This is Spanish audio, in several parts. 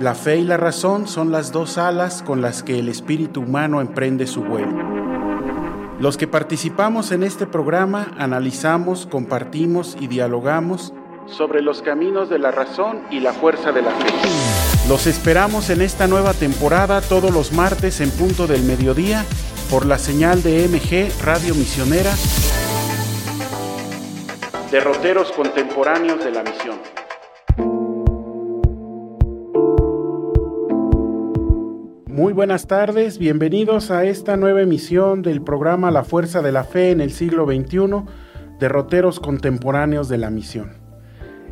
la fe y la razón son las dos alas con las que el espíritu humano emprende su vuelo. Los que participamos en este programa analizamos, compartimos y dialogamos sobre los caminos de la razón y la fuerza de la fe. Los esperamos en esta nueva temporada todos los martes en punto del mediodía por la señal de MG Radio Misionera, derroteros contemporáneos de la misión. Muy buenas tardes, bienvenidos a esta nueva emisión del programa La Fuerza de la Fe en el siglo XXI, derroteros contemporáneos de la misión.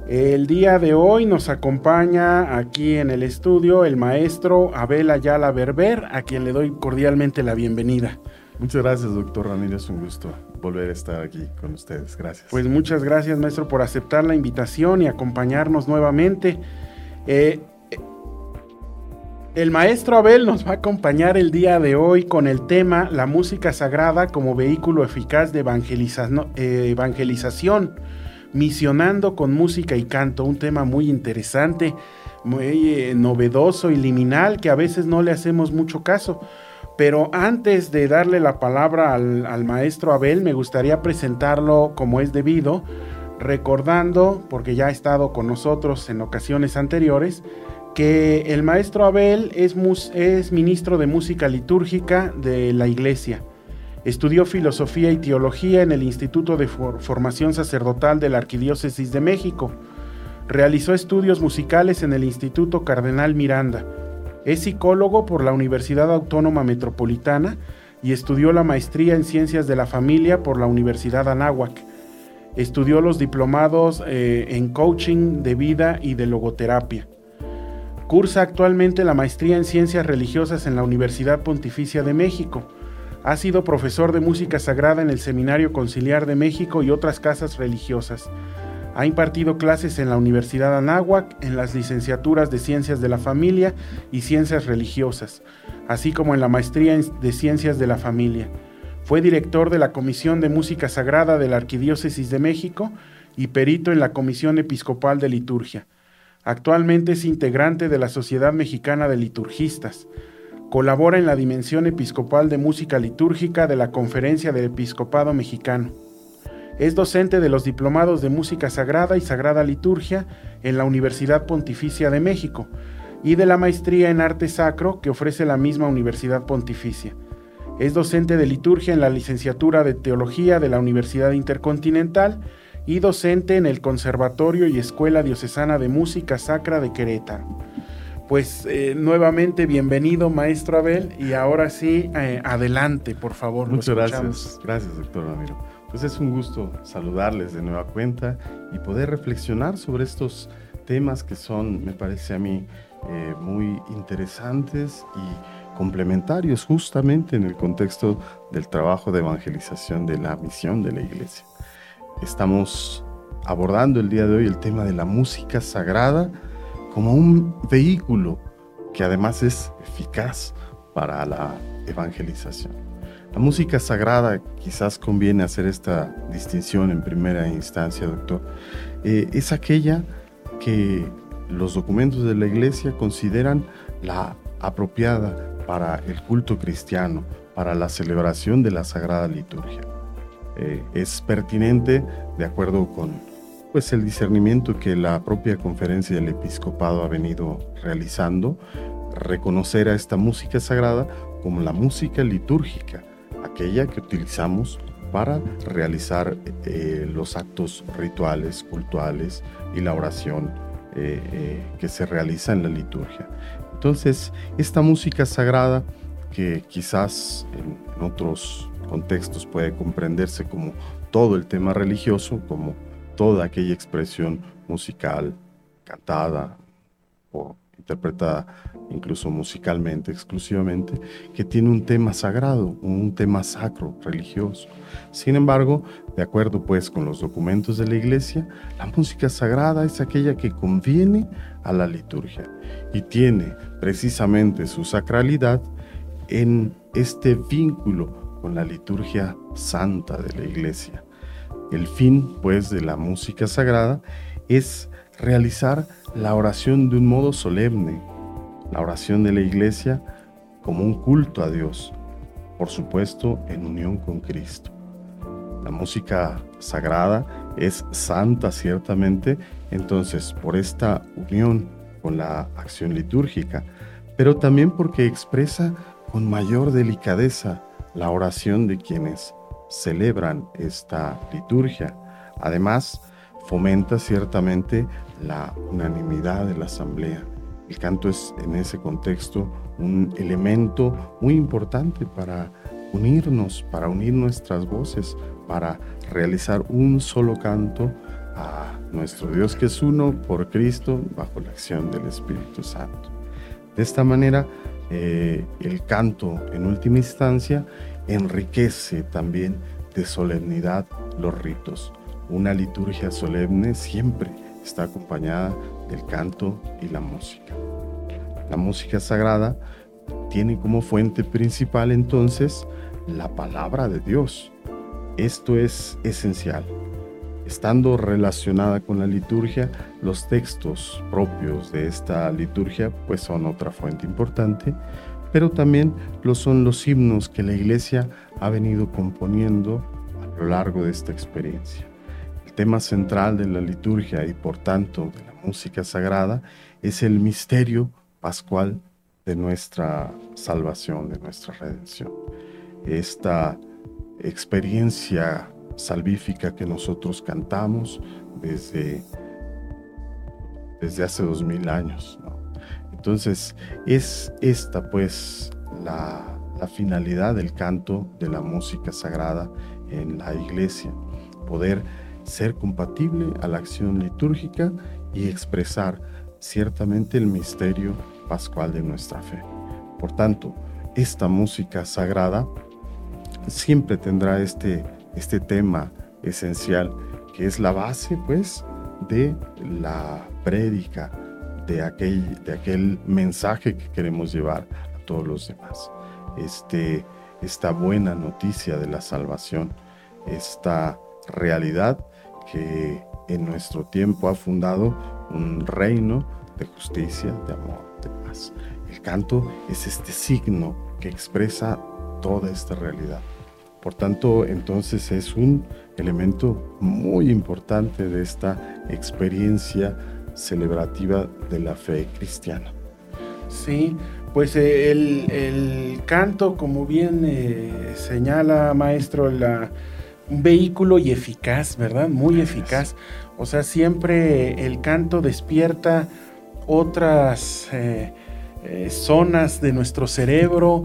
El día de hoy nos acompaña aquí en el estudio el maestro Abel Ayala Berber, a quien le doy cordialmente la bienvenida. Muchas gracias, doctor Ramírez. Un gusto volver a estar aquí con ustedes. Gracias. Pues muchas gracias, maestro, por aceptar la invitación y acompañarnos nuevamente. Eh, el maestro Abel nos va a acompañar el día de hoy con el tema La música sagrada como vehículo eficaz de eh, evangelización misionando con música y canto, un tema muy interesante, muy eh, novedoso y liminal que a veces no le hacemos mucho caso. Pero antes de darle la palabra al, maestro Abel, me gustaría presentarlo como es debido, recordando, porque ya ha estado con nosotros en ocasiones anteriores, que el maestro Abel es, ministro de música litúrgica de la iglesia. Estudió filosofía y teología en el Instituto de Formación Sacerdotal de la Arquidiócesis de México. Realizó estudios musicales en el Instituto Cardenal Miranda. Es psicólogo por la Universidad Autónoma Metropolitana y estudió la maestría en Ciencias de la Familia por la Universidad Anáhuac. Estudió los diplomados eh, en coaching de vida y de logoterapia. Cursa actualmente la maestría en Ciencias Religiosas en la Universidad Pontificia de México ha sido profesor de música sagrada en el Seminario Conciliar de México y otras casas religiosas. Ha impartido clases en la Universidad Anáhuac, en las licenciaturas de Ciencias de la Familia y Ciencias Religiosas, así como en la Maestría de Ciencias de la Familia. Fue director de la Comisión de Música Sagrada de la Arquidiócesis de México y perito en la Comisión Episcopal de Liturgia. Actualmente es integrante de la Sociedad Mexicana de Liturgistas. Colabora en la Dimensión Episcopal de Música Litúrgica de la Conferencia del Episcopado Mexicano. Es docente de los diplomados de Música Sagrada y Sagrada Liturgia en la Universidad Pontificia de México y de la Maestría en Arte Sacro que ofrece la misma Universidad Pontificia. Es docente de liturgia en la licenciatura de Teología de la Universidad Intercontinental y docente en el Conservatorio y Escuela Diocesana de Música Sacra de Querétaro. Pues eh, nuevamente bienvenido, maestro Abel, y ahora sí, eh, adelante, por favor. Muchas gracias, gracias, doctor Ramiro. Pues es un gusto saludarles de nueva cuenta y poder reflexionar sobre estos temas que son, me parece a mí, eh, muy interesantes y complementarios justamente en el contexto del trabajo de evangelización de la misión de la iglesia. Estamos abordando el día de hoy el tema de la música sagrada como un vehículo que además es eficaz para la evangelización. La música sagrada, quizás conviene hacer esta distinción en primera instancia, doctor, eh, es aquella que los documentos de la iglesia consideran la apropiada para el culto cristiano, para la celebración de la sagrada liturgia. Eh, es pertinente, de acuerdo con pues el discernimiento que la propia conferencia del episcopado ha venido realizando, reconocer a esta música sagrada como la música litúrgica, aquella que utilizamos para realizar eh, los actos rituales, cultuales y la oración eh, que se realiza en la liturgia. Entonces, esta música sagrada, que quizás en otros contextos puede comprenderse como todo el tema religioso, como toda aquella expresión musical, cantada o interpretada incluso musicalmente, exclusivamente, que tiene un tema sagrado, un tema sacro, religioso. Sin embargo, de acuerdo pues con los documentos de la iglesia, la música sagrada es aquella que conviene a la liturgia y tiene precisamente su sacralidad en este vínculo con la liturgia santa de la iglesia. El fin pues de la música sagrada es realizar la oración de un modo solemne, la oración de la iglesia como un culto a Dios, por supuesto en unión con Cristo. La música sagrada es santa ciertamente, entonces por esta unión con la acción litúrgica, pero también porque expresa con mayor delicadeza la oración de quienes celebran esta liturgia. Además, fomenta ciertamente la unanimidad de la asamblea. El canto es en ese contexto un elemento muy importante para unirnos, para unir nuestras voces, para realizar un solo canto a nuestro Dios que es uno por Cristo bajo la acción del Espíritu Santo. De esta manera, eh, el canto en última instancia enriquece también de solemnidad los ritos. Una liturgia solemne siempre está acompañada del canto y la música. La música sagrada tiene como fuente principal entonces la palabra de Dios. Esto es esencial. Estando relacionada con la liturgia, los textos propios de esta liturgia pues son otra fuente importante, pero también lo son los himnos que la iglesia ha venido componiendo a lo largo de esta experiencia tema central de la liturgia y por tanto de la música sagrada es el misterio pascual de nuestra salvación, de nuestra redención. Esta experiencia salvífica que nosotros cantamos desde, desde hace dos mil años. Entonces, es esta pues la, la finalidad del canto de la música sagrada en la iglesia, poder ser compatible a la acción litúrgica y expresar ciertamente el misterio pascual de nuestra fe. Por tanto, esta música sagrada siempre tendrá este, este tema esencial que es la base pues de la prédica, de aquel, de aquel mensaje que queremos llevar a todos los demás. Este, esta buena noticia de la salvación, esta realidad que en nuestro tiempo ha fundado un reino de justicia, de amor, de paz. El canto es este signo que expresa toda esta realidad. Por tanto, entonces es un elemento muy importante de esta experiencia celebrativa de la fe cristiana. Sí, pues eh, el, canto, como bien eh, señala maestro, la, un vehículo y eficaz, ¿verdad? Muy eficaz. O sea, siempre el canto despierta otras eh, zonas de nuestro cerebro,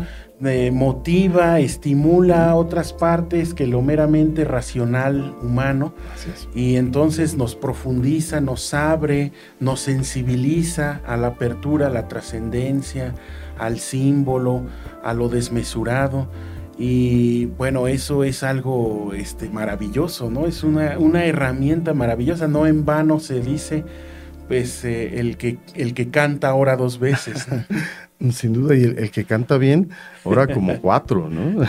motiva, estimula otras partes que lo meramente racional humano. Y entonces nos profundiza, nos abre, nos sensibiliza a la apertura, a la trascendencia, al símbolo, a lo desmesurado. Y bueno, eso es algo este, maravilloso, ¿no? Es una, una herramienta maravillosa, no en vano se dice, pues eh, el, que, el que canta ahora dos veces. Sin duda, y el, que canta bien, ahora como cuatro, ¿no?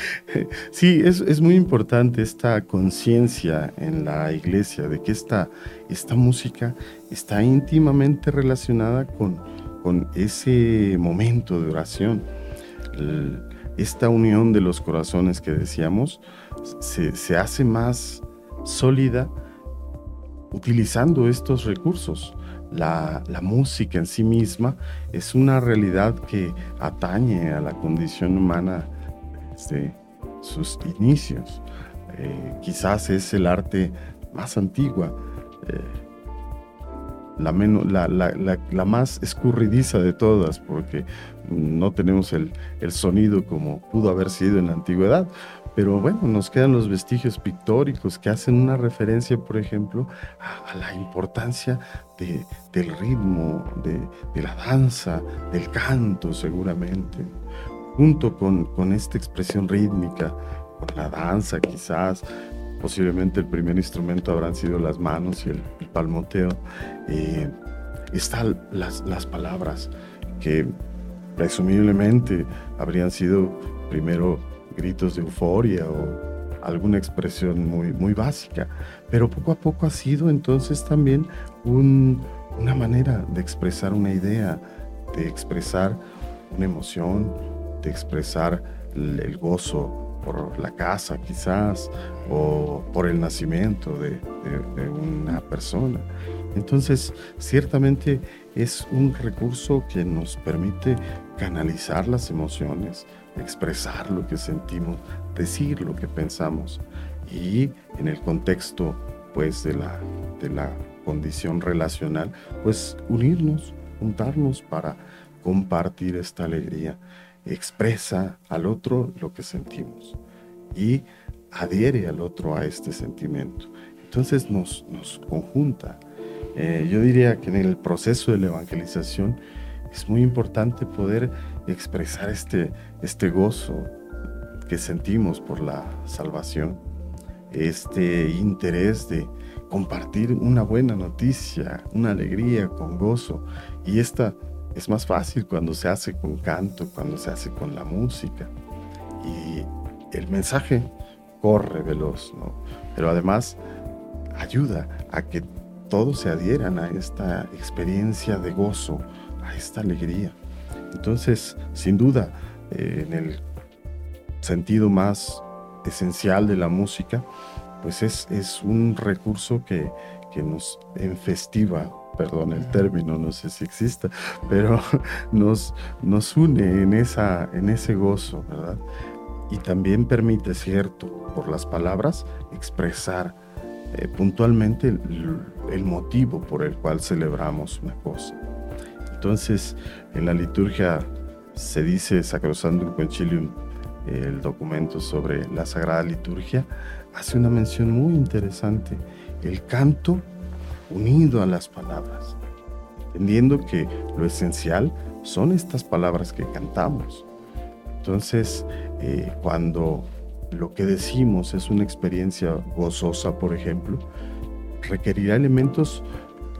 sí, es, es, muy importante esta conciencia en la iglesia de que esta, esta música está íntimamente relacionada con, con ese momento de oración. El, esta unión de los corazones que decíamos se, hace más sólida utilizando estos recursos. La, música en sí misma es una realidad que atañe a la condición humana desde sus inicios. Eh, quizás es el arte más antigua. Eh, la, la, más escurridiza de todas, porque no tenemos el, sonido como pudo haber sido en la antigüedad, pero bueno, nos quedan los vestigios pictóricos que hacen una referencia, por ejemplo, a, la importancia del ritmo, de, la danza, del canto seguramente, junto con, esta expresión rítmica, con la danza quizás, posiblemente el primer instrumento habrán sido las manos y el, palmoteo, eh, están las, las palabras que presumiblemente habrían sido primero gritos de euforia o alguna expresión muy, muy básica, pero poco a poco ha sido entonces también una manera de expresar una idea, de expresar una emoción, de expresar el, gozo por la casa quizás o por el nacimiento de una persona. Entonces, ciertamente es un recurso que nos permite canalizar las emociones, expresar lo que sentimos, decir lo que pensamos y en el contexto pues de la, de la condición relacional, pues unirnos, juntarnos para compartir esta alegría. Expresa al otro lo que sentimos y adhiere al otro a este sentimiento. Entonces nos, nos conjunta. Eh, yo diría que en el proceso de la evangelización es muy importante poder expresar este, este gozo que sentimos por la salvación, este interés de compartir una buena noticia, una alegría con gozo. Y esta es más fácil cuando se hace con canto, cuando se hace con la música. Y el mensaje corre veloz, ¿no? Pero además ayuda a que todos se adhieran a esta experiencia de gozo, a esta alegría. Entonces, sin duda, eh, en el sentido más esencial de la música, pues es, es un recurso que, que nos enfestiva, perdón el término, no sé si exista, pero nos, nos une en, esa, en ese gozo, ¿verdad? Y también permite, cierto, por las palabras, expresar eh, puntualmente el, el motivo por el cual celebramos una cosa. Entonces, en la liturgia se dice Sacrosantum Concilium, el documento sobre la Sagrada Liturgia, hace una mención muy interesante, el canto unido a las palabras, entendiendo que lo esencial son estas palabras que cantamos. Entonces, eh, cuando lo que decimos es una experiencia gozosa, por ejemplo, requerirá elementos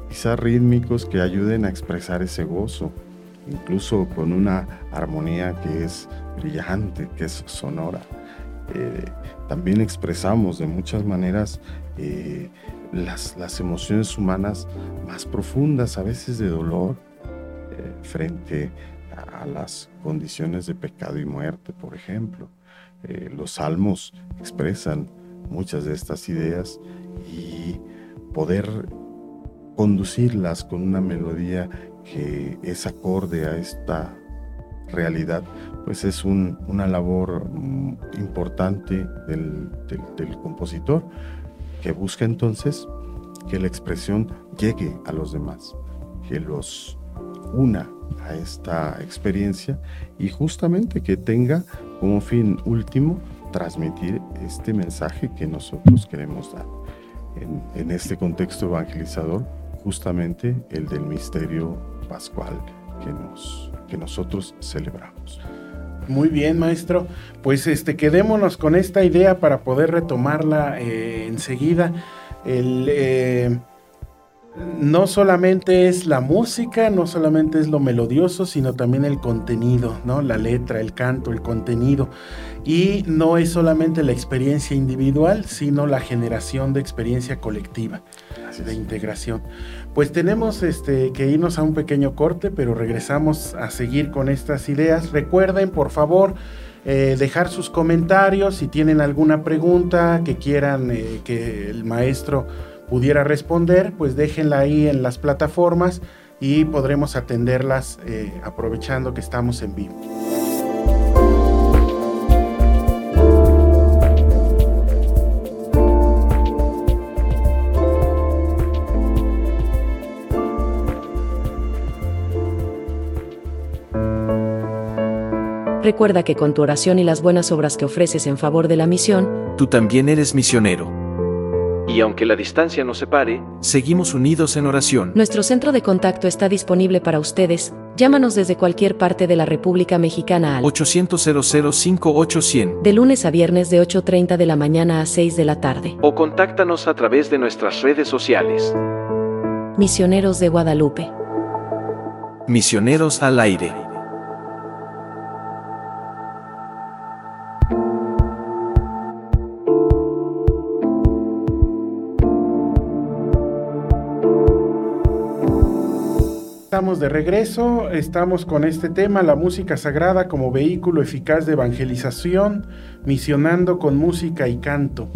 quizás rítmicos que ayuden a expresar ese gozo, incluso con una armonía que es brillante, que es sonora. Eh, también expresamos de muchas maneras eh, las, emociones humanas más profundas, a veces de dolor, eh, frente a, las condiciones de pecado y muerte, por ejemplo. los salmos expresan muchas de estas ideas y poder conducirlas con una melodía que es acorde a esta realidad, pues es una labor mm, importante del, compositor que busca entonces que la expresión llegue a los demás, que los una a esta experiencia y justamente que tenga como fin último transmitir este mensaje que nosotros queremos dar. en este contexto evangelizador, justamente el del misterio pascual que, nos, que nosotros celebramos. Muy bien, maestro. Pues este, quedémonos con esta idea para poder retomarla eh, enseguida. El, eh, no solamente es la música, no solamente es lo melodioso, sino también el contenido, ¿no? La letra, el canto, el contenido. Y no es solamente la experiencia individual, sino la generación de experiencia colectiva, de integración. Pues tenemos este, que irnos a un pequeño corte, pero regresamos a seguir con estas ideas. Recuerden, por favor, eh, dejar sus comentarios si tienen alguna pregunta que quieran eh, que el maestro pudiera responder, pues déjenla ahí en las plataformas y podremos atenderlas eh, aprovechando que estamos en vivo. Recuerda que con tu oración y las buenas obras que ofreces en favor de la misión, tú también eres misionero. Y aunque la distancia nos separe, seguimos unidos en oración. Nuestro centro de contacto está disponible para ustedes. Llámanos desde cualquier parte de la República Mexicana al 800 005 de lunes a viernes de 8.30 de la mañana a 6 de la tarde. O contáctanos a través de nuestras redes sociales. Misioneros de Guadalupe. Misioneros al aire. Estamos de regreso, estamos con este tema, la música sagrada como vehículo eficaz de evangelización, misionando con música y canto.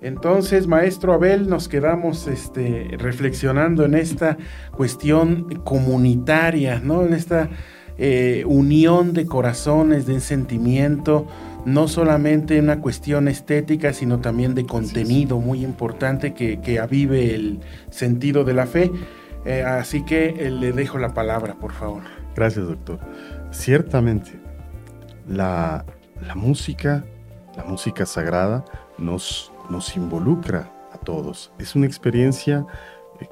Entonces, maestro Abel, nos quedamos este, reflexionando en esta cuestión comunitaria, ¿no? En esta eh, unión de corazones, de sentimiento, no solamente una cuestión estética, sino también de contenido muy importante que, que avive el sentido de la fe. Eh, así que eh, le dejo la palabra, por favor. Gracias, doctor. Ciertamente, la, música, la música sagrada, nos, nos involucra a todos. Es una experiencia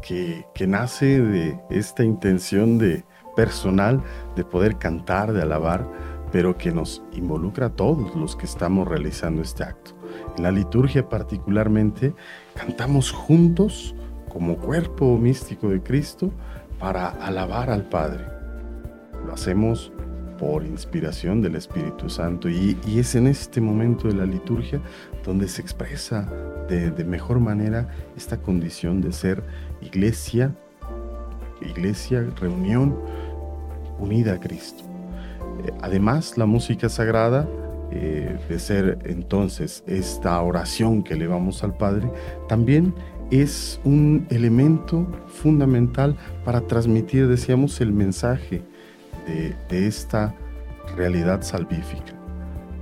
que, que nace de esta intención de personal de poder cantar, de alabar, pero que nos involucra a todos los que estamos realizando este acto. En la liturgia particularmente, cantamos juntos como cuerpo místico de Cristo para alabar al Padre. Lo hacemos por inspiración del Espíritu Santo y, es en este momento de la liturgia donde se expresa de, mejor manera esta condición de ser iglesia, iglesia, reunión unida a Cristo. Eh, además, la música sagrada eh, de ser entonces esta oración que elevamos al Padre, también es un elemento fundamental para transmitir, decíamos, el mensaje de, esta realidad salvífica.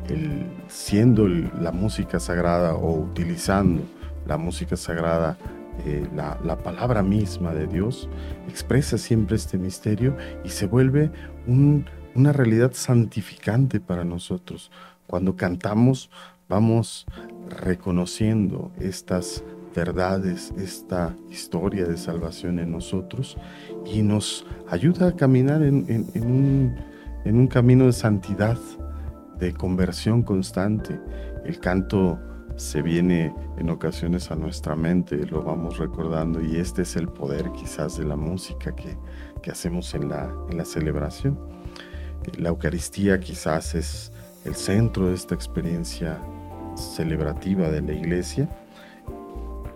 El, siendo la música sagrada o utilizando la música sagrada, eh, la, palabra misma de Dios, expresa siempre este misterio y se vuelve una realidad santificante para nosotros. Cuando cantamos, vamos reconociendo estas verdades, esta historia de salvación en nosotros y nos ayuda a caminar en, un, camino de santidad, de conversión constante. El canto se viene en ocasiones a nuestra mente, lo vamos recordando y este es el poder quizás de la música que, hacemos en la celebración. La Eucaristía quizás es el centro de esta experiencia celebrativa de la iglesia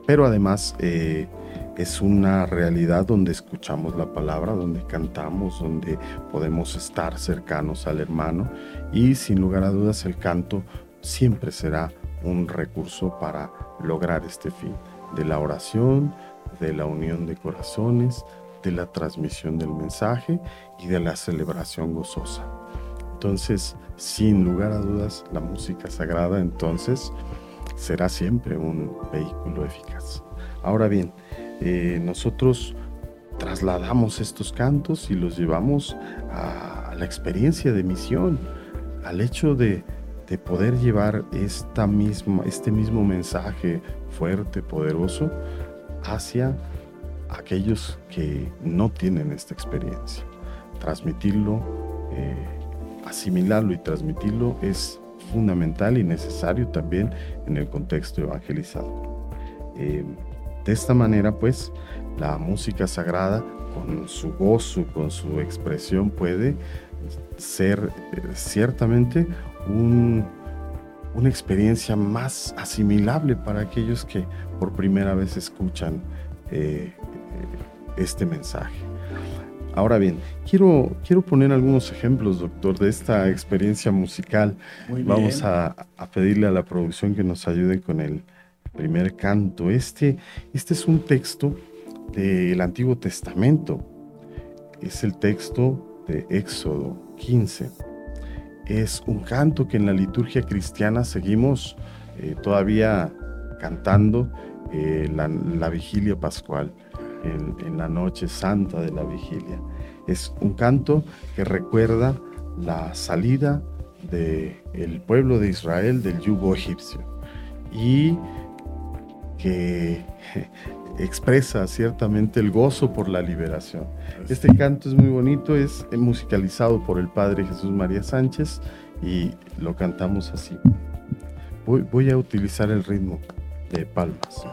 pero además eh, es una realidad donde escuchamos la palabra, donde cantamos, donde podemos estar cercanos al hermano y sin lugar a dudas el canto siempre será un recurso para lograr este fin de la oración, de la unión de corazones, de la transmisión del mensaje y de la celebración gozosa. Entonces, sin lugar a dudas, la música sagrada entonces será siempre un vehículo eficaz. Ahora bien, eh, nosotros trasladamos estos cantos y los llevamos a, la experiencia de misión, al hecho de, poder llevar esta misma, este mismo mensaje fuerte, poderoso, hacia aquellos que no tienen esta experiencia. Transmitirlo, eh, asimilarlo y transmitirlo es fundamental y necesario también en el contexto evangelizado. Eh, de esta manera, pues, la música sagrada, con su gozo, con su expresión, puede ser eh, ciertamente una experiencia más asimilable para aquellos que por primera vez escuchan eh, este mensaje. Ahora bien, quiero, quiero poner algunos ejemplos, doctor, de esta experiencia musical. Vamos a, pedirle a la producción que nos ayude con el primer canto. Este, este es un texto del Antiguo Testamento. Es el texto de Éxodo 15. Es un canto que en la liturgia cristiana seguimos eh, todavía cantando eh, la, la vigilia pascual en, la noche santa de la vigilia. Es un canto que recuerda la salida del el pueblo de Israel del yugo egipcio y que expresa ciertamente el gozo por la liberación. Este canto es muy bonito, es musicalizado por el padre Jesús María Sánchez y lo cantamos así. Voy, voy a utilizar el ritmo de palmas.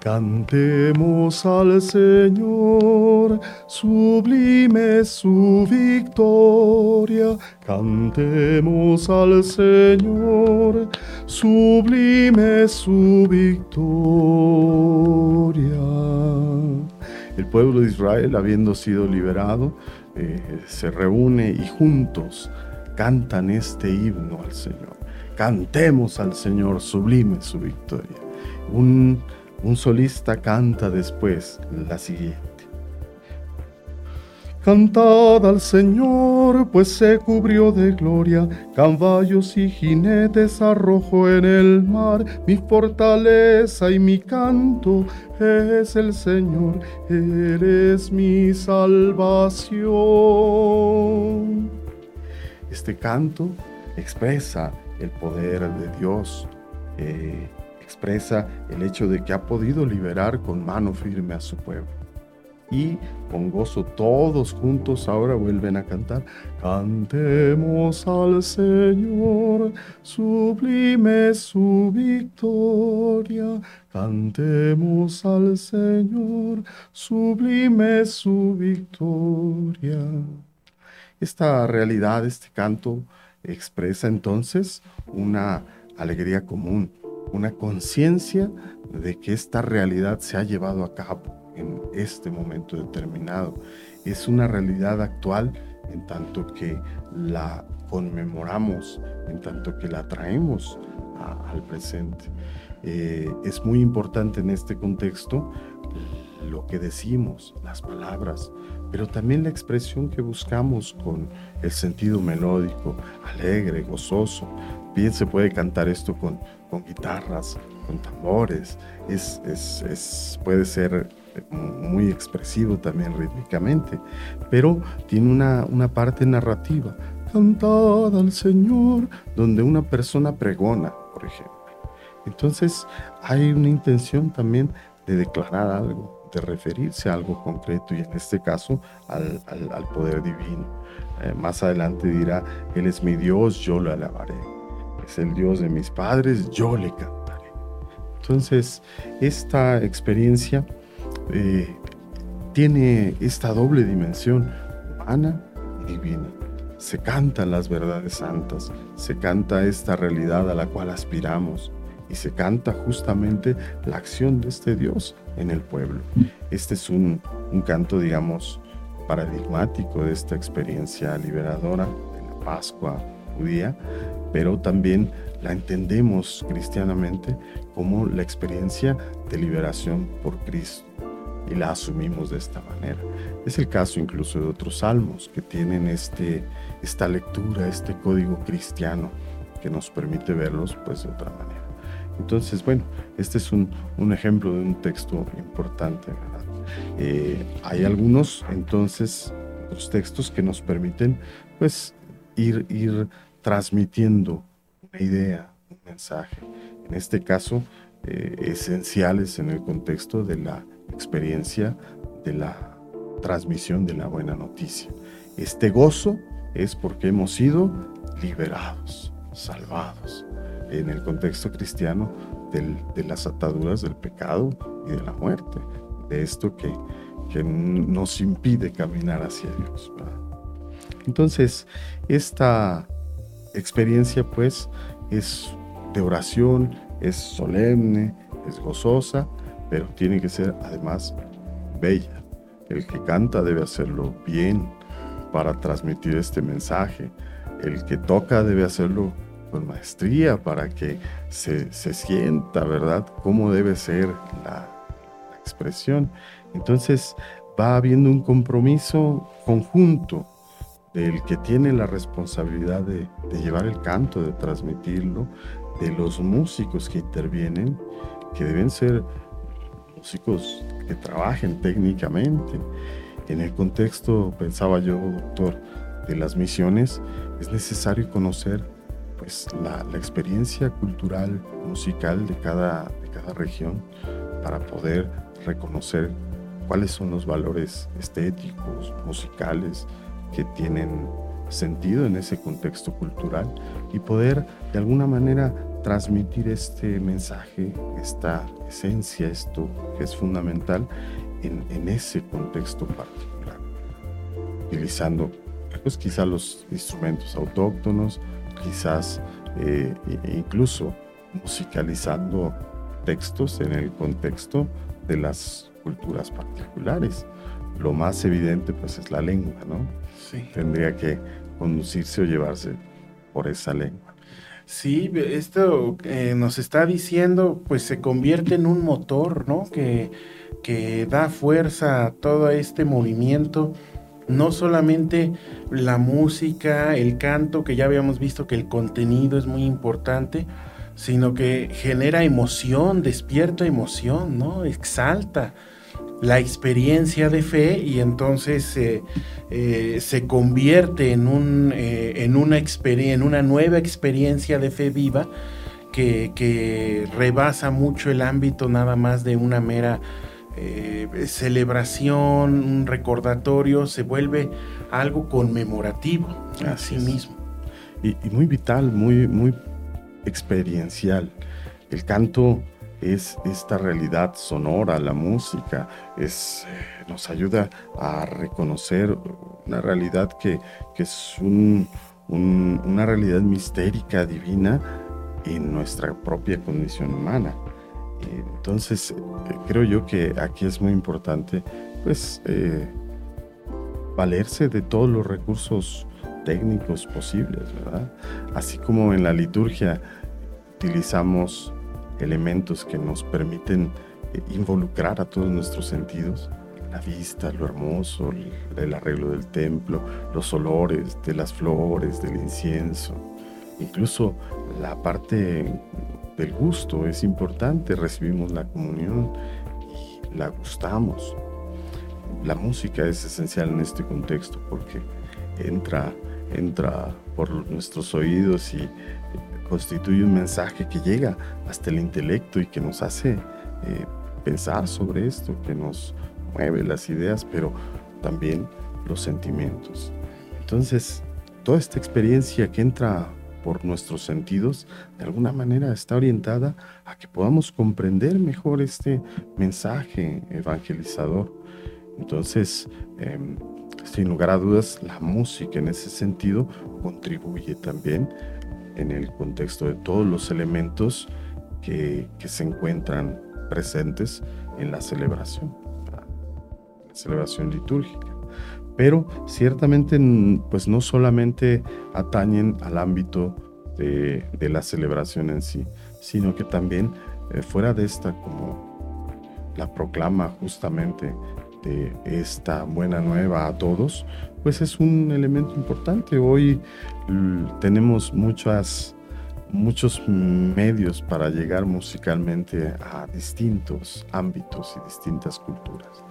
Cantemos al Señor, sublime su victoria. Cantemos al Señor, sublime su victoria. El pueblo de Israel, habiendo sido liberado, eh, se reúne y juntos cantan este himno al Señor. Cantemos al Señor, sublime su victoria. Un un solista canta después la siguiente. Cantad al Señor, pues se cubrió de gloria, caballos y jinetes arrojó en el mar, mi fortaleza y mi canto es el Señor, eres mi salvación. Este canto expresa el poder de Dios. Eh, expresa el hecho de que ha podido liberar con mano firme a su pueblo. Y con gozo todos juntos ahora vuelven a cantar, cantemos al Señor, sublime su victoria, cantemos al Señor, sublime su victoria. Esta realidad, este canto, expresa entonces una alegría común, una conciencia de que esta realidad se ha llevado a cabo en este momento determinado. Es una realidad actual en tanto que la conmemoramos, en tanto que la traemos al presente. Eh, es muy importante en este contexto lo que decimos, las palabras, pero también la expresión que buscamos con el sentido melódico, alegre, gozoso. Bien se puede cantar esto con, con guitarras, con tambores, es, es, puede ser muy expresivo también rítmicamente, pero tiene una, una parte narrativa. Cantad al Señor, donde una persona pregona, por ejemplo. Entonces hay una intención también de declarar algo, de referirse a algo concreto y en este caso al, al, poder divino. Eh, más adelante dirá, Él es mi Dios, yo lo alabaré el Dios de mis padres, yo le cantaré. Entonces, esta experiencia eh, tiene esta doble dimensión, humana y divina. Se cantan las verdades santas, se canta esta realidad a la cual aspiramos y se canta justamente la acción de este Dios en el pueblo. Este es un, un canto, digamos, paradigmático de esta experiencia liberadora de la Pascua judía, pero también la entendemos cristianamente como la experiencia de liberación por Cristo y la asumimos de esta manera. Es el caso incluso de otros salmos que tienen este, esta lectura, este código cristiano que nos permite verlos pues de otra manera. Entonces, bueno, este es un, un ejemplo de un texto importante. Eh, hay algunos entonces otros textos que nos permiten pues ir, ir transmitiendo una idea, un mensaje. En este caso, eh, esenciales en el contexto de la experiencia de la transmisión de la buena noticia. Este gozo es porque hemos sido liberados, salvados, en el contexto cristiano de las ataduras del pecado y de la muerte, de esto que, que nos impide caminar hacia Dios. Entonces, esta experiencia pues es de oración, es solemne, es gozosa, pero tiene que ser además bella. El que canta debe hacerlo bien para transmitir este mensaje. El que toca debe hacerlo con maestría para que se, sienta, ¿verdad?, cómo debe ser la, la expresión. Entonces va habiendo un compromiso conjunto del que tiene la responsabilidad de, llevar el canto, de transmitirlo, de los músicos que intervienen, que deben ser músicos que trabajen técnicamente. En el contexto, pensaba yo, doctor, de las misiones, es necesario conocer pues, la, experiencia cultural, musical de cada, de cada región para poder reconocer cuáles son los valores estéticos, musicales que tienen sentido en ese contexto cultural y poder de alguna manera transmitir este mensaje, esta esencia, esto que es fundamental en, ese contexto particular, utilizando pues quizás los instrumentos autóctonos, quizás eh, e incluso musicalizando textos en el contexto de las culturas particulares. Lo más evidente pues es la lengua, ¿no? Sí. Tendría que conducirse o llevarse por esa lengua. Sí, esto nos está diciendo, pues se convierte en un motor, ¿no? Que, que da fuerza a todo este movimiento. No solamente la música, el canto, que ya habíamos visto que el contenido es muy importante, sino que genera emoción, despierta emoción, ¿no? Exalta la experiencia de fe y entonces eh, se convierte en, un, eh, en, una en una nueva experiencia de fe viva que, rebasa mucho el ámbito nada más de una mera eh, celebración, un recordatorio, se vuelve algo conmemorativo a sí mismo. Y, y, muy vital, muy, muy experiencial. El canto es esta realidad sonora, la música, es, nos ayuda a reconocer una realidad que, es una realidad mistérica, divina, en nuestra propia condición humana. Entonces, eh, creo yo que aquí es muy importante, pues, eh, valerse de todos los recursos técnicos posibles, ¿verdad? Así como en la liturgia utilizamos elementos que nos permiten eh, involucrar a todos nuestros sentidos, la vista, lo hermoso, el, arreglo del templo, los olores de las flores, del incienso, incluso la parte del gusto es importante, recibimos la comunión y la gustamos. La música es esencial en este contexto porque entra, entra por nuestros oídos y constituye un mensaje que llega hasta el intelecto y que nos hace eh, pensar sobre esto, que nos mueve las ideas, pero también los sentimientos. Entonces, toda esta experiencia que entra por nuestros sentidos, de alguna manera está orientada a que podamos comprender mejor este mensaje evangelizador. Entonces, em, sin lugar a dudas, la música en ese sentido contribuye también en el contexto de todos los elementos que, se encuentran presentes en la celebración, la celebración litúrgica. Pero ciertamente pues no solamente atañen al ámbito de, la celebración en sí, sino que también eh, fuera de esta como la proclama justamente de esta buena nueva a todos, pues es un elemento importante. Hoy tenemos muchas, muchos medios para llegar musicalmente a distintos ámbitos y distintas culturas.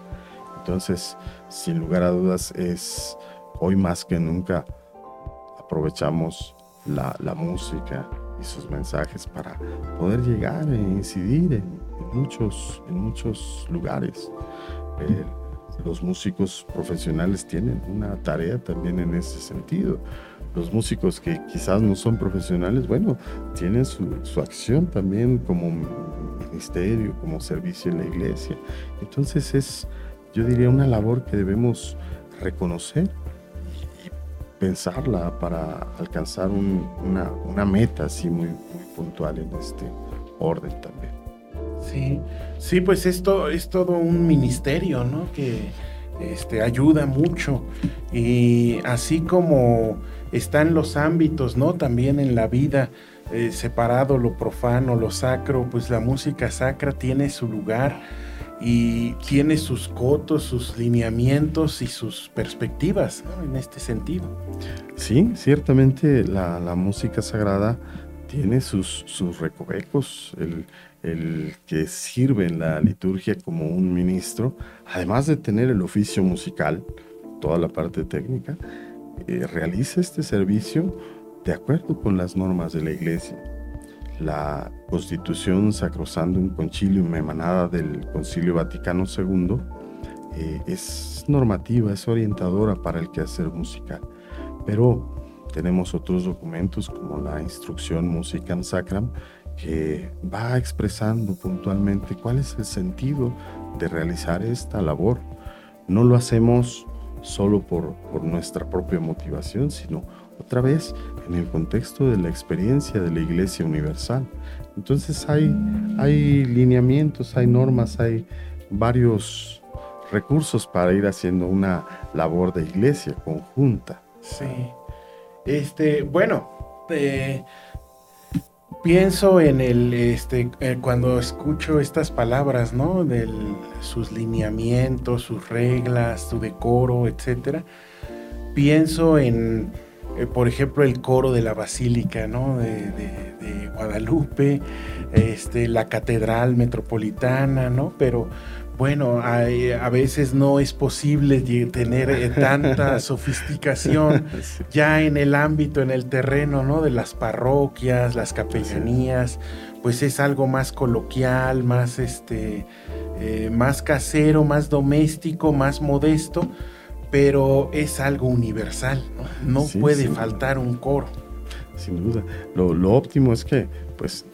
Entonces, sin lugar a dudas, es hoy más que nunca aprovechamos la, música y sus mensajes para poder llegar e incidir en, muchos, en muchos lugares. Eh, los músicos profesionales tienen una tarea también en ese sentido. Los músicos que quizás no son profesionales, bueno, tienen su, acción también como ministerio, como servicio en la iglesia. Entonces es, yo diría, una labor que debemos reconocer y, pensarla para alcanzar una, una, meta así muy, muy puntual en este orden también. Sí, sí, pues esto es todo un ministerio, ¿no? Que este, ayuda mucho. Y así como están los ámbitos, ¿no? También en la vida, eh, separado lo profano, lo sacro, pues la música sacra tiene su lugar y tiene sus cotos, sus lineamientos y sus perspectivas ¿no? en este sentido. Sí, ciertamente la, música sagrada tiene sus, sus recovecos, el que sirve en la liturgia como un ministro, además de tener el oficio musical, toda la parte técnica, eh, realice este servicio de acuerdo con las normas de la Iglesia. La Constitución Sacrosantum Concilium emanada del Concilio Vaticano II eh, es normativa, es orientadora para el quehacer musical. Pero tenemos otros documentos como la Instrucción Musicam Sacram que va expresando puntualmente cuál es el sentido de realizar esta labor. No lo hacemos solo por, por nuestra propia motivación, sino otra vez en el contexto de la experiencia de la Iglesia Universal. Entonces hay, hay lineamientos, hay normas, hay varios recursos para ir haciendo una labor de iglesia conjunta. Sí. Este, bueno, pienso en el, este, eh, cuando escucho estas palabras, ¿no? De sus lineamientos, sus reglas, su decoro, etcétera. Pienso en, eh, por ejemplo, el coro de la Basílica, ¿no? De, de Guadalupe, este, la Catedral Metropolitana, ¿no? Pero bueno, a veces no es posible tener eh, tanta sofisticación ya en el ámbito, en el terreno, ¿no? De las parroquias, las capellanías, pues es algo más coloquial, más este, eh, más casero, más doméstico, más modesto, pero es algo universal, no, puede faltar un coro. Sin duda, lo, lo óptimo es que, pues,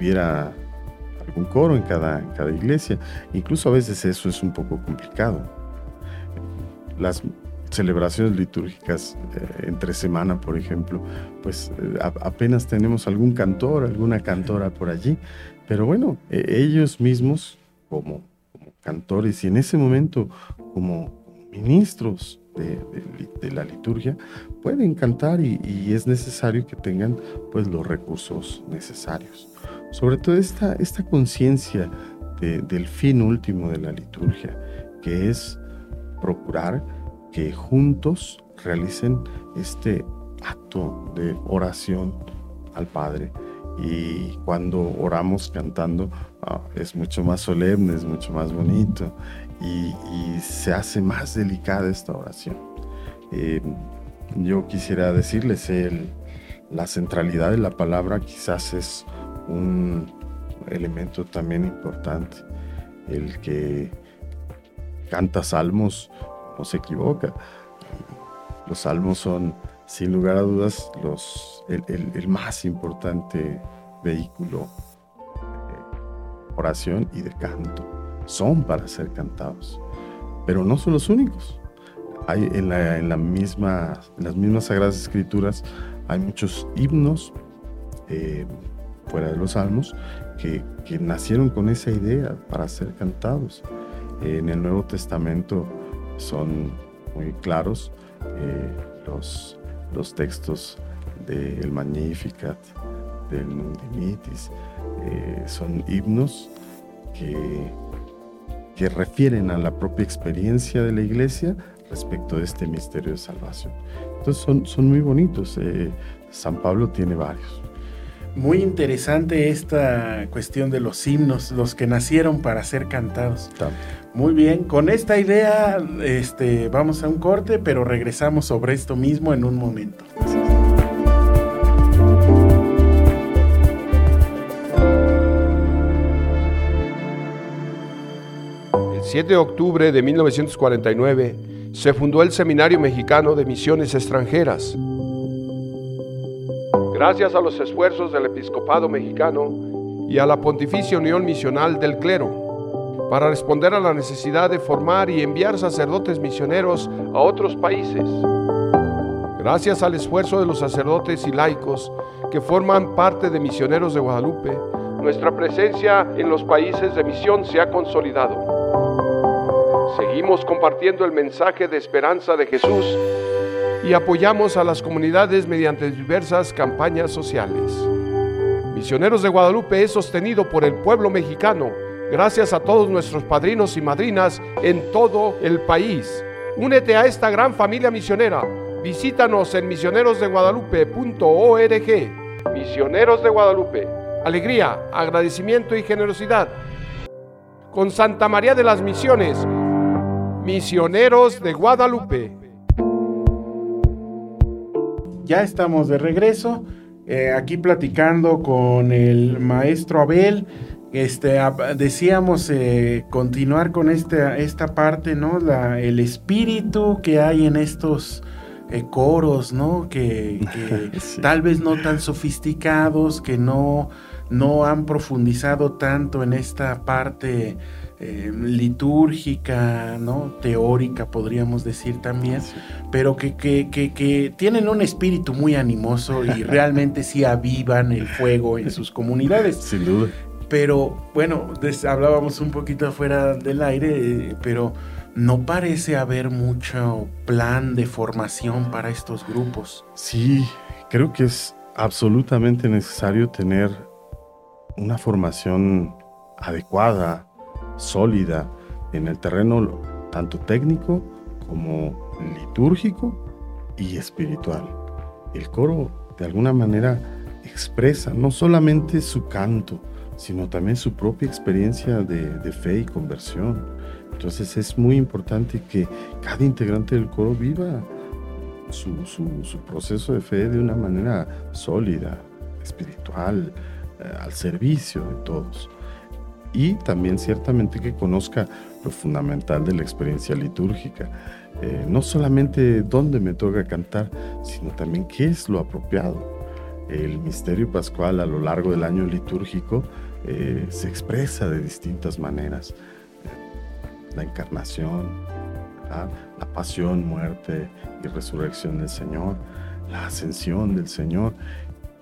hubiera algún coro en cada, cada iglesia. Incluso a veces eso es un poco complicado. Las celebraciones litúrgicas eh, entre semana, por ejemplo, pues eh, apenas tenemos algún cantor, alguna cantora por allí, pero bueno, e, ellos mismos como, cantores y en ese momento como ministros de, la liturgia pueden cantar y, y, es necesario que tengan pues los recursos necesarios sobre todo esta, esta conciencia del fin último de la liturgia, que es procurar que juntos realicen este acto de oración al Padre. Y cuando oramos cantando ah, es mucho más solemne, es mucho más bonito y, se hace más delicada esta oración. Eh, yo quisiera decirles, la centralidad de la palabra quizás es un elemento también importante. El que canta salmos no se equivoca. Los salmos son, sin lugar a dudas, los, el, más importante vehículo de oración y de canto. Son para ser cantados, pero no son los únicos. Hay en, la, en, la misma, las mismas Sagradas Escrituras hay muchos himnos, eh, fuera de los salmos, que, nacieron con esa idea para ser cantados. En el Nuevo Testamento son muy claros eh, los, los textos del Magnificat, del Nundimitis, eh, son himnos que, que refieren a la propia experiencia de la iglesia respecto de este misterio de salvación. Entonces son, son muy bonitos. Eh, San Pablo tiene varios. Muy interesante esta cuestión de los himnos, los que nacieron para ser cantados. Muy bien, con esta idea este, vamos a un corte, pero regresamos sobre esto mismo en un momento. El 7 de octubre de 1949 se fundó el Seminario Mexicano de Misiones Extranjeras gracias a los esfuerzos del episcopado mexicano y a la Pontificia Unión Misional del Clero, para responder a la necesidad de formar y enviar sacerdotes misioneros a otros países. Gracias al esfuerzo de los sacerdotes y laicos que forman parte de Misioneros de Guadalupe, nuestra presencia en los países de misión se ha consolidado. Seguimos compartiendo el mensaje de esperanza de Jesús y apoyamos a las comunidades mediante diversas campañas sociales. Misioneros de Guadalupe es sostenido por el pueblo mexicano, gracias a todos nuestros padrinos y madrinas en todo el país. Únete a esta gran familia misionera. Visítanos en misionerosdeguadalupe.org. Misioneros de Guadalupe. Alegría, agradecimiento y generosidad. Con Santa María de las Misiones. Misioneros de Guadalupe. Ya estamos de regreso. Eh, aquí platicando con el maestro Abel. Este, decíamos eh, continuar con este, esta parte, ¿no? La, el espíritu que hay en estos eh, coros, ¿no? Que, tal vez no tan sofisticados, que no, no han profundizado tanto en esta parte eh, litúrgica, ¿no? Teórica, podríamos decir también, pero que, que, tienen un espíritu muy animoso y realmente sí avivan el fuego en sus comunidades. Sin duda. Pero bueno, hablábamos un poquito afuera del aire, eh, pero no parece haber mucho plan de formación para estos grupos. Sí, creo que es absolutamente necesario tener una formación adecuada sólida en el terreno tanto técnico como litúrgico y espiritual. El coro de alguna manera expresa no solamente su canto, sino también su propia experiencia de, fe y conversión. Entonces es muy importante que cada integrante del coro viva su, su proceso de fe de una manera sólida, espiritual, eh, al servicio de todos y también ciertamente que conozca lo fundamental de la experiencia litúrgica. Eh, no solamente dónde me toca cantar, sino también qué es lo apropiado. El misterio pascual a lo largo del año litúrgico eh, se expresa de distintas maneras. La encarnación, la pasión, muerte y resurrección del Señor, la ascensión del Señor.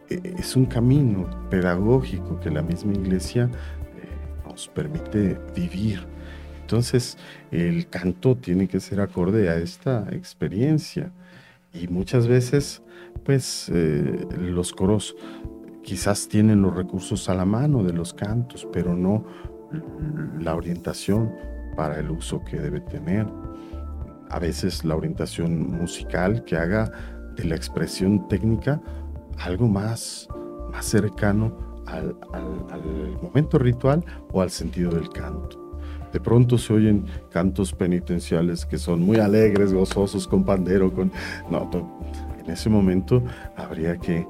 Eh, es un camino pedagógico que la misma iglesia permite vivir. Entonces, el canto tiene que ser acorde a esta experiencia. Y muchas veces, pues, eh, los coros quizás tienen los recursos a la mano de los cantos, pero no la orientación para el uso que debe tener. A veces la orientación musical que haga de la expresión técnica algo más, más cercano al, momento ritual o al sentido del canto. De pronto se oyen cantos penitenciales que son muy alegres, gozosos, con pandero, con... No, en ese momento habría que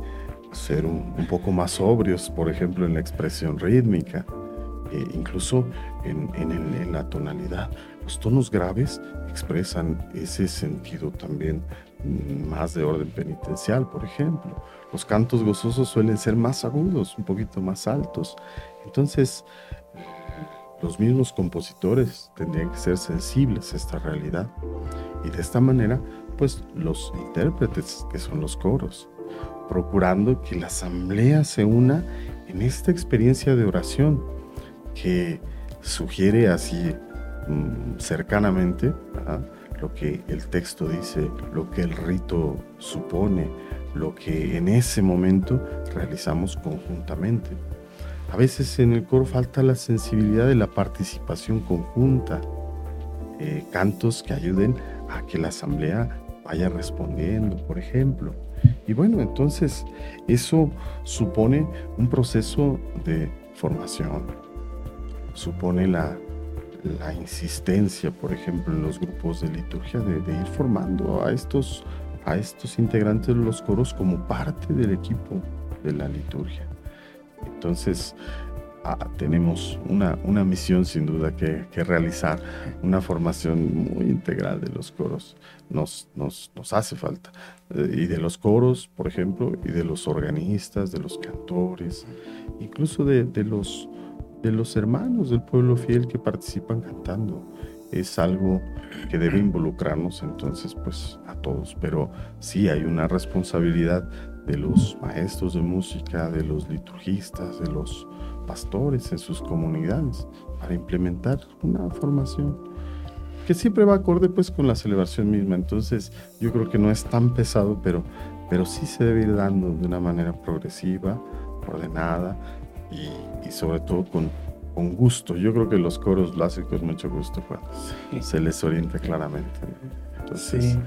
ser un, poco más sobrios, por ejemplo, en la expresión rítmica, e incluso en, la tonalidad. Los tonos graves expresan ese sentido también más de orden penitencial, por ejemplo. Los cantos gozosos suelen ser más agudos, un poquito más altos. Entonces, los mismos compositores tendrían que ser sensibles a esta realidad. Y de esta manera, pues los intérpretes, que son los coros, procurando que la asamblea se una en esta experiencia de oración que sugiere así mm, cercanamente lo que el texto dice, lo que el rito supone, lo que en ese momento realizamos conjuntamente. A veces en el coro falta la sensibilidad de la participación conjunta, eh, cantos que ayuden a que la asamblea vaya respondiendo, por ejemplo. Y bueno, entonces eso supone un proceso de formación, supone la, insistencia, por ejemplo, en los grupos de liturgia de, ir formando a estos a estos integrantes de los coros como parte del equipo de la liturgia. Entonces, ah, tenemos una, una, misión sin duda que, realizar, una formación muy integral de los coros. Nos, nos, nos hace falta. Eh, y de los coros, por ejemplo, y de los organistas, de los cantores, incluso de, de, los, de los hermanos del pueblo fiel que participan cantando es algo que debe involucrarnos entonces pues a todos, pero sí hay una responsabilidad de los maestros de música, de los liturgistas, de los pastores en sus comunidades para implementar una formación que siempre va acorde pues con la celebración misma. Entonces yo creo que no es tan pesado, pero, pero sí se debe ir dando de una manera progresiva, ordenada y, y sobre todo con con gusto. Yo creo que los coros con mucho gusto se les orienta claramente. sí.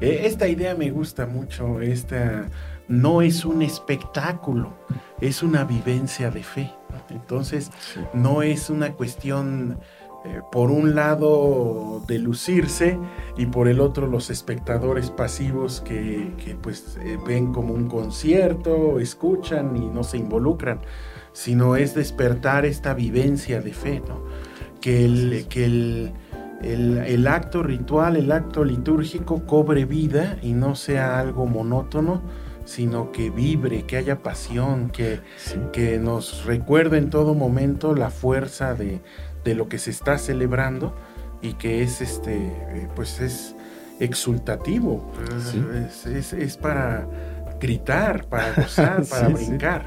E, esta idea me gusta mucho. Esta no es un espectáculo, es una vivencia de fe. Entonces, no es una cuestión eh, por un lado de lucirse y por el otro los espectadores pasivos que, pues eh, ven como un concierto, escuchan y no se involucran, sino es despertar esta vivencia de fe, ¿no? que, el, que el, el, acto ritual, el acto litúrgico cobre vida y no sea algo monótono, sino que vibre, que haya pasión, que, que nos recuerde en todo momento la fuerza de, de lo que se está celebrando y que es este eh, pues es exultativo. Es, para gritar para gozar para brincar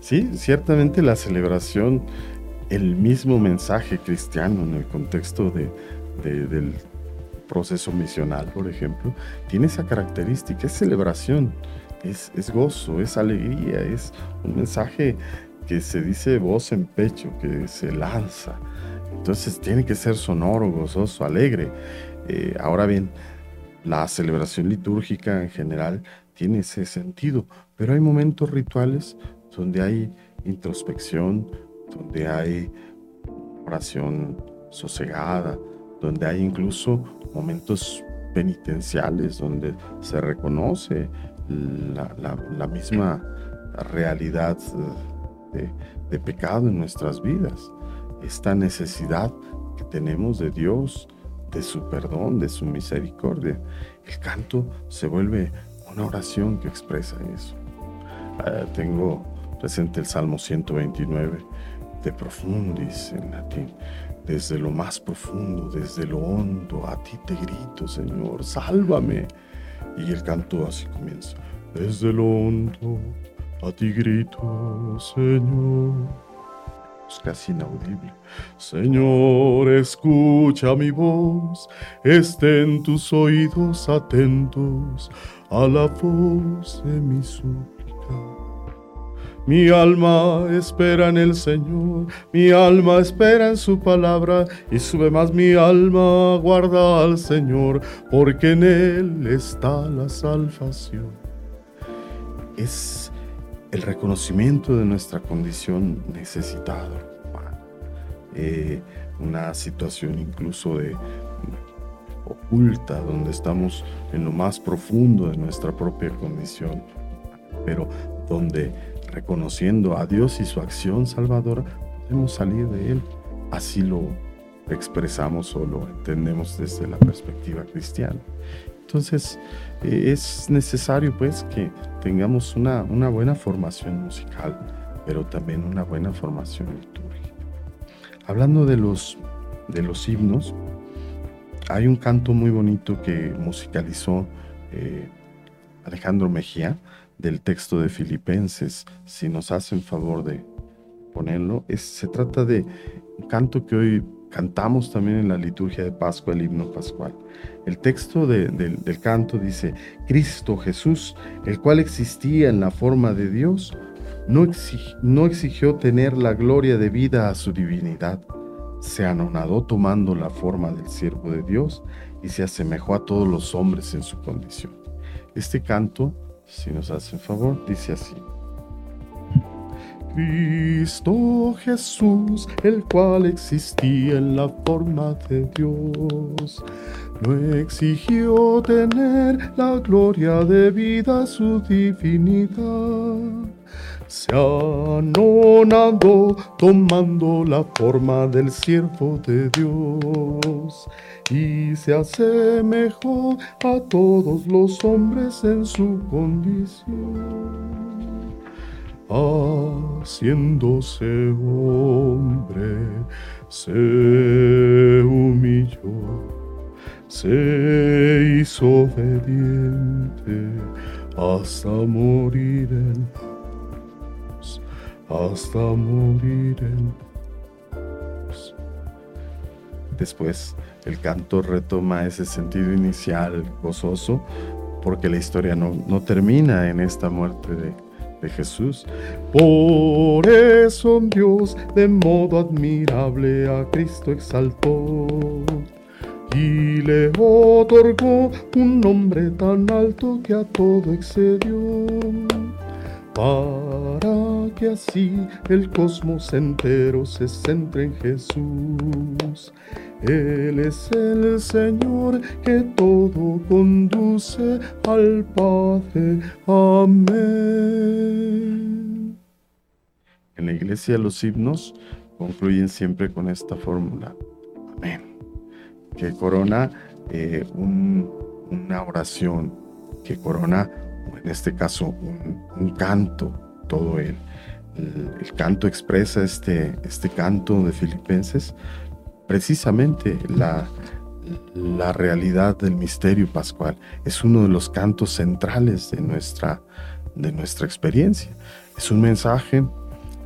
sí. ciertamente la celebración el mismo mensaje cristiano en el contexto de, del proceso misional por ejemplo tiene esa característica es celebración es, es gozo es alegría es un mensaje que se dice voz en pecho que se lanza entonces tiene que ser sonoro, gozoso, alegre. Eh, ahora bien, la celebración litúrgica en general tiene ese sentido, pero hay momentos rituales donde hay introspección, donde hay oración sosegada, donde hay incluso momentos penitenciales, donde se reconoce la, misma realidad de pecado en nuestras vidas esta necesidad que tenemos de Dios, de su perdón, de su misericordia. El canto se vuelve una oración que expresa eso. Ah, tengo presente el Salmo 129 de profundis en latín. Desde lo más profundo, desde lo hondo, a ti te grito, Señor, sálvame. Y el canto así comienza. Desde lo hondo, a ti grito, Señor casi inaudible. Señor, escucha mi voz, estén tus oídos atentos a la voz de mi súplica. Mi alma espera en el Señor, mi alma espera en su palabra, y sube más mi alma, guarda al Señor, porque en Él está la salvación. Es el reconocimiento de nuestra condición necesitada, eh, una situación incluso de oculta, donde estamos en lo más profundo de nuestra propia condición, pero donde reconociendo a Dios y su acción salvadora, podemos salir de Él. Así lo expresamos o lo entendemos desde la perspectiva cristiana. Entonces, eh, es necesario pues que tengamos una, una, buena formación musical, pero también una buena formación litúrgica. Hablando de los, de los himnos, hay un canto muy bonito que musicalizó eh, Alejandro Mejía del texto de Filipenses, si nos hacen favor de ponerlo, se trata de un canto que hoy cantamos también en la liturgia de Pascua, el himno pascual. El texto del canto dice, Cristo Jesús, el cual existía en la forma de Dios, no, no exigió tener la gloria de vida a su divinidad. Se anonadó tomando la forma del siervo de Dios y se asemejó a todos los hombres en su condición. Este canto, si nos hacen favor, dice así. Cristo Jesús, el cual existía en la forma de Dios, no exigió tener la gloria debida a su divinidad. Se anonadó tomando la forma del siervo de Dios. Y se asemejó a todos los hombres en su condición haciéndose hombre, se humilló, se hizo obediente hasta morir en hasta morir en Después, el canto retoma ese sentido inicial gozoso, porque la historia no, no termina en esta muerte de, de Jesús. Por eso Dios de modo admirable a Cristo exaltó y le otorgó un nombre tan alto que a todo excedió, para que así el cosmos entero se centre en Jesús. Él es el Señor que todo conduce al Padre. Amén. En la iglesia los himnos concluyen siempre con esta fórmula. Amén. Que corona eh, una oración, que corona, en este caso, un, canto, todo el, canto expresa este, este canto de Filipenses, precisamente la, la realidad del misterio pascual. Es uno de los cantos centrales de nuestra, de nuestra experiencia. Es un mensaje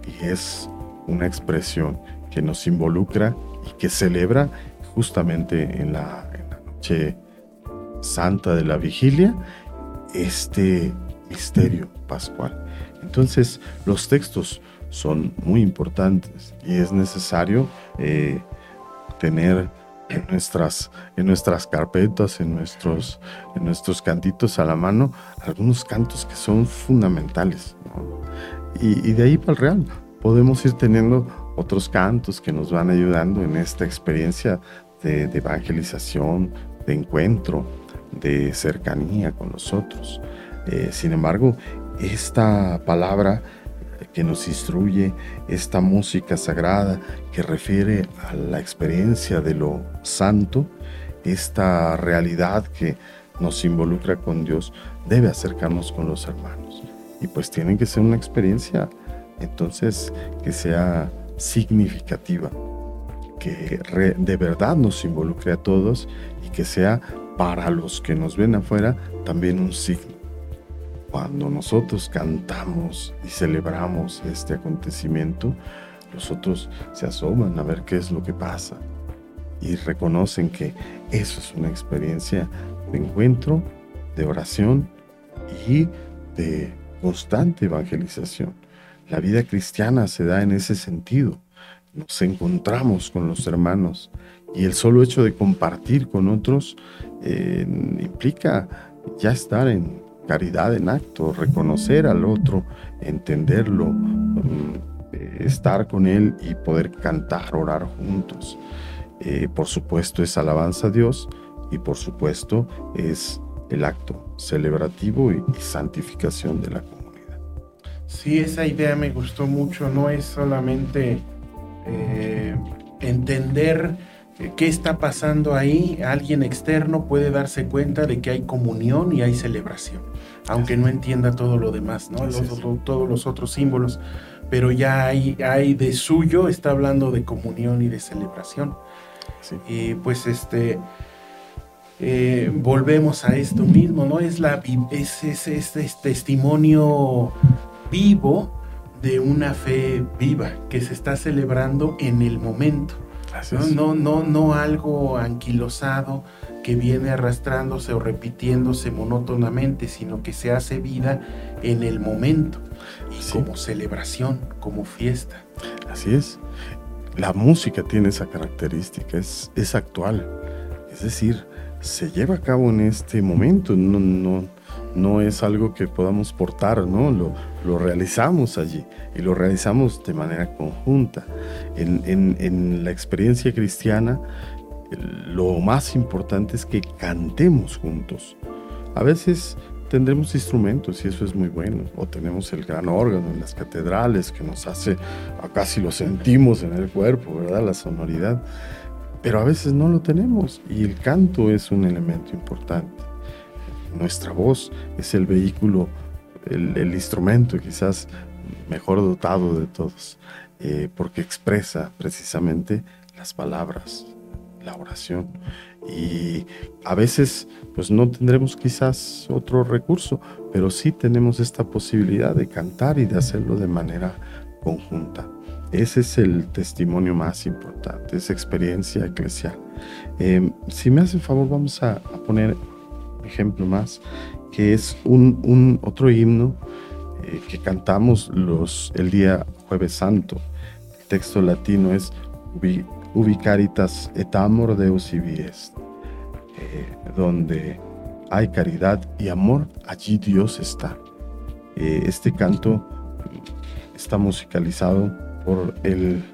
y es una expresión que nos involucra y que celebra justamente en la noche santa de la vigilia este misterio pascual. Entonces los textos son muy importantes y es necesario eh, tener en nuestras, en nuestras carpetas, en nuestros, en nuestros cantitos a la mano, algunos cantos que son fundamentales. Y, de ahí para el real, podemos ir teniendo otros cantos que nos van ayudando en esta experiencia de, evangelización, de encuentro, de cercanía con los otros. Eh, sin embargo, esta palabra que nos instruye, esta música sagrada que refiere a la experiencia de lo santo, esta realidad que nos involucra con Dios, debe acercarnos con los hermanos. Y pues tiene que ser una experiencia entonces que sea significativa, que de verdad nos involucre a todos y que sea para los que nos ven afuera también un signo cuando nosotros cantamos y celebramos este acontecimiento, los otros se asoman a ver qué es lo que pasa y reconocen que eso es una experiencia de encuentro, de oración y de constante evangelización. La vida cristiana se da en ese sentido. Nos encontramos con los hermanos y el solo hecho de compartir con otros eh, implica ya estar en caridad en acto, reconocer al otro, entenderlo, mm, estar con él y poder cantar, orar juntos. Eh, por supuesto es alabanza a Dios y por supuesto es el acto celebrativo y, santificación de la comunidad. Sí, esa idea me gustó mucho, no es solamente eh, entender qué está pasando ahí, alguien externo puede darse cuenta de que hay comunión y hay celebración, aunque no entienda todo lo demás, ¿no? todos los otros símbolos, pero ya hay, hay de suyo, está hablando de comunión y de celebración. Y pues este, eh, volvemos a esto mismo, ¿no? Es, la, es, es, es testimonio vivo de una fe viva que se está celebrando en el momento. ¿No? no, no, algo anquilosado que viene arrastrándose o repitiéndose monótonamente, sino que se hace vida en el momento y como celebración, como fiesta. Así es. La música tiene esa característica, es, es actual. Es decir, se lleva a cabo en este momento, no, no, no es algo que podamos portar, ¿no? Lo, lo realizamos allí y lo realizamos de manera conjunta. En, en, la experiencia cristiana, lo más importante es que cantemos juntos. A veces tendremos instrumentos y eso es muy bueno, o tenemos el gran órgano en las catedrales que nos hace, casi lo sentimos en el cuerpo, ¿verdad? La sonoridad. Pero a veces no lo tenemos y el canto es un elemento importante nuestra voz es el vehículo, el, instrumento quizás mejor dotado de todos, eh, porque expresa precisamente las palabras, la oración. Y a veces pues no tendremos quizás otro recurso, pero sí tenemos esta posibilidad de cantar y de hacerlo de manera conjunta. Ese es el testimonio más importante, esa experiencia eclesial. Eh, si me hace favor, vamos a, a poner ejemplo más, que es un, otro himno eh, que cantamos los, el día jueves santo. El texto latino es Ubicaritas et amor Deus ibi est, eh, donde hay caridad y amor, allí Dios está. Eh, este canto está musicalizado por el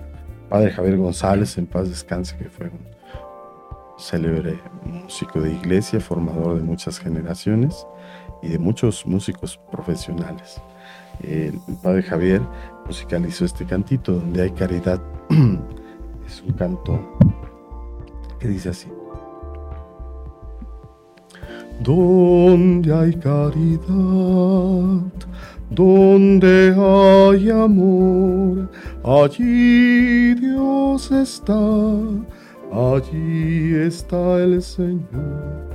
padre Javier González, en paz descanse, que fue un célebre músico de iglesia, formador de muchas generaciones y de muchos músicos profesionales. El padre Javier musicalizó este cantito donde hay caridad. es un canto que dice así. Donde hay caridad, donde hay amor, allí Dios está, allí está el Señor.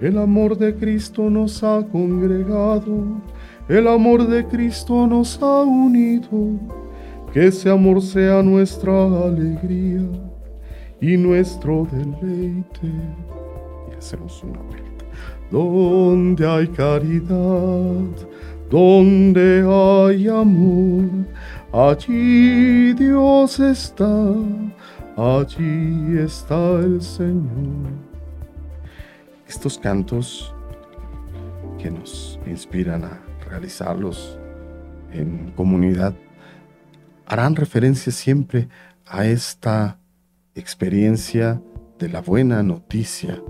El amor de Cristo nos ha congregado, el amor de Cristo nos ha unido, que ese amor sea nuestra alegría y nuestro deleite hacemos una vuelta. Donde hay caridad, donde hay amor, allí Dios está, allí está el Señor. Estos cantos que nos inspiran a realizarlos en comunidad harán referencia siempre a esta experiencia de la buena noticia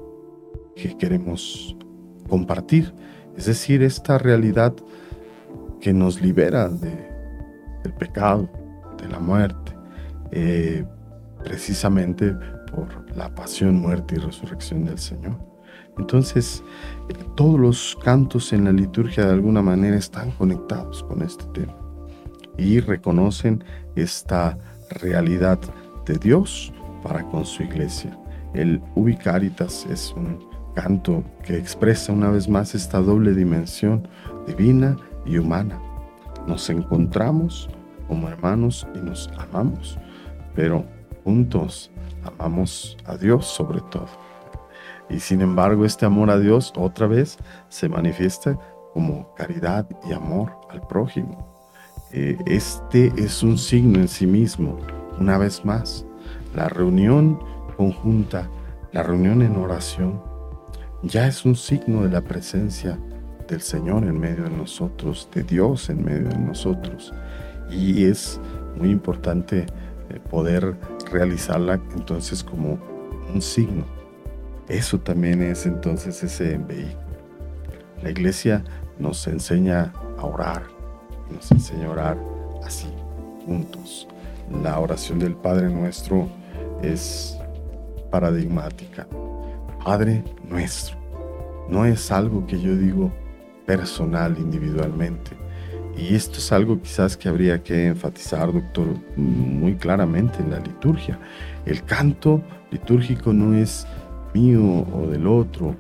que queremos compartir, es decir, esta realidad que nos libera de, del pecado, de la muerte, eh, precisamente por la pasión, muerte y resurrección del Señor. Entonces, todos los cantos en la liturgia de alguna manera están conectados con este tema y reconocen esta realidad de Dios para con su iglesia. El Ubicaritas es un canto que expresa una vez más esta doble dimensión divina y humana. Nos encontramos como hermanos y nos amamos, pero juntos amamos a Dios sobre todo. Y sin embargo este amor a Dios otra vez se manifiesta como caridad y amor al prójimo. Eh, este es un signo en sí mismo, una vez más. La reunión conjunta, la reunión en oración, ya es un signo de la presencia del Señor en medio de nosotros, de Dios en medio de nosotros. Y es muy importante eh, poder realizarla entonces como un signo. Eso también es entonces ese vehículo. La iglesia nos enseña a orar, nos enseña a orar así, juntos. La oración del Padre nuestro es paradigmática. Padre nuestro. No es algo que yo digo personal, individualmente. Y esto es algo quizás que habría que enfatizar, doctor, muy claramente en la liturgia. El canto litúrgico no es mío o del otro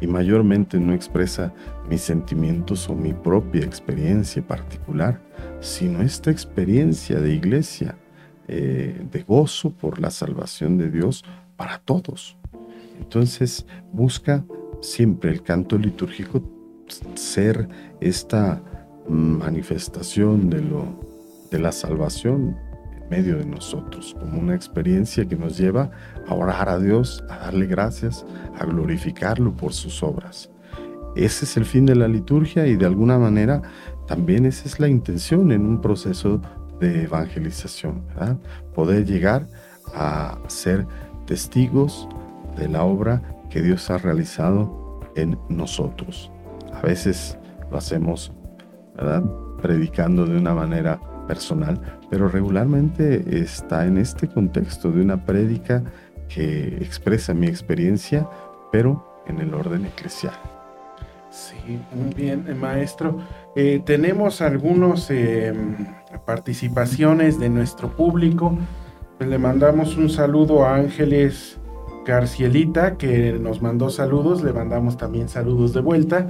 y mayormente no expresa mis sentimientos o mi propia experiencia particular, sino esta experiencia de iglesia, eh, de gozo por la salvación de Dios para todos. Entonces busca siempre el canto litúrgico ser esta manifestación de, lo, de la salvación medio de nosotros, como una experiencia que nos lleva a orar a Dios, a darle gracias, a glorificarlo por sus obras. Ese es el fin de la liturgia y de alguna manera también esa es la intención en un proceso de evangelización, poder llegar a ser testigos de la obra que Dios ha realizado en nosotros. A veces lo hacemos predicando de una manera personal, pero regularmente está en este contexto de una prédica que expresa mi experiencia, pero en el orden eclesial. Sí, muy bien, eh, maestro. Eh, tenemos algunas em, participaciones de nuestro público. Le mandamos un saludo a Ángeles Garcielita, que nos mandó saludos, le mandamos también saludos de vuelta.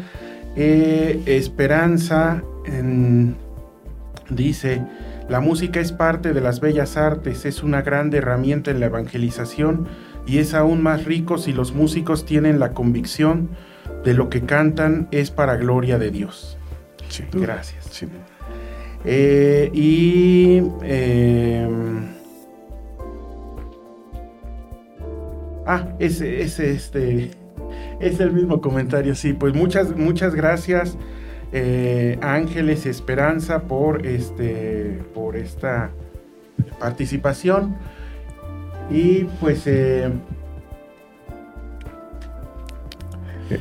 Eh, Esperanza dice, la música es parte de las bellas artes, es una grande herramienta en la evangelización y es aún más rico si los músicos tienen la convicción de lo que cantan es para gloria de Dios. Gracias. Eh, y em, Ah, ese, ese, este, es el mismo comentario, sí. Pues muchas, muchas gracias. Eh, Ángeles Esperanza por, este, por esta participación. Y pues... Eh,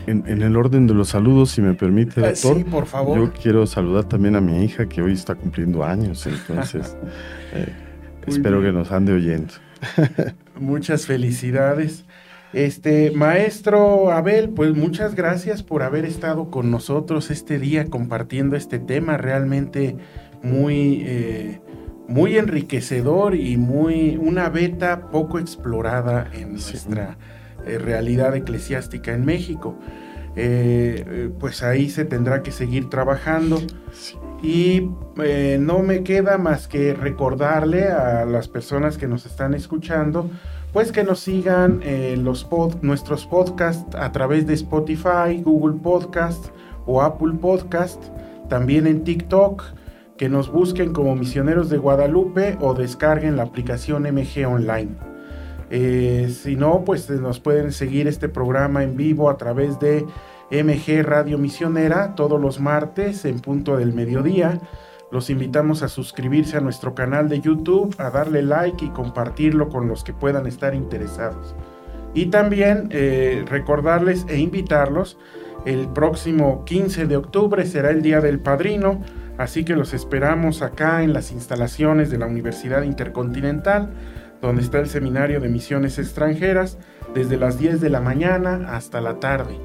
en, el orden de los saludos, si me permite, ah, doctor. Sí, por favor. Yo quiero saludar también a mi hija que hoy está cumpliendo años, entonces eh, espero que nos ande oyendo. Muchas felicidades. Este, maestro Abel, pues muchas gracias por haber estado con nosotros este día compartiendo este tema realmente muy, eh, muy enriquecedor y muy, una beta poco explorada en nuestra eh, realidad eclesiástica en México. Eh, pues ahí se tendrá que seguir trabajando. Y no me queda más que recordarle a las personas que nos están escuchando pues que nos sigan eh, los nuestros podcasts a través de Spotify, Google Podcast o Apple Podcast, también en TikTok, que nos busquen como Misioneros de Guadalupe o descarguen la aplicación MG Online. Eh, si no, pues nos pueden seguir este programa en vivo a través de MG Radio Misionera todos los martes en punto del mediodía los invitamos a suscribirse a nuestro canal de YouTube, a darle like y compartirlo con los que puedan estar interesados. Y también eh, recordarles e invitarlos, el próximo 15 de octubre será el Día del Padrino, así que los esperamos acá en las instalaciones de la Universidad Intercontinental, donde está el Seminario de Misiones Extranjeras, desde las 10 de la mañana hasta la tarde.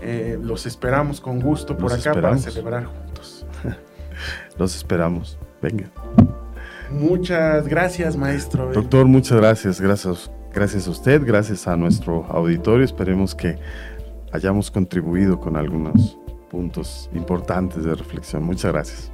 Eh, los esperamos con gusto por acá para celebrar juntos. Los esperamos. Venga. Muchas gracias, maestro. Doctor, muchas gracias. Gracias, gracias a usted, gracias a nuestro auditorio. Esperemos que hayamos contribuido con algunos puntos importantes de reflexión. Muchas gracias.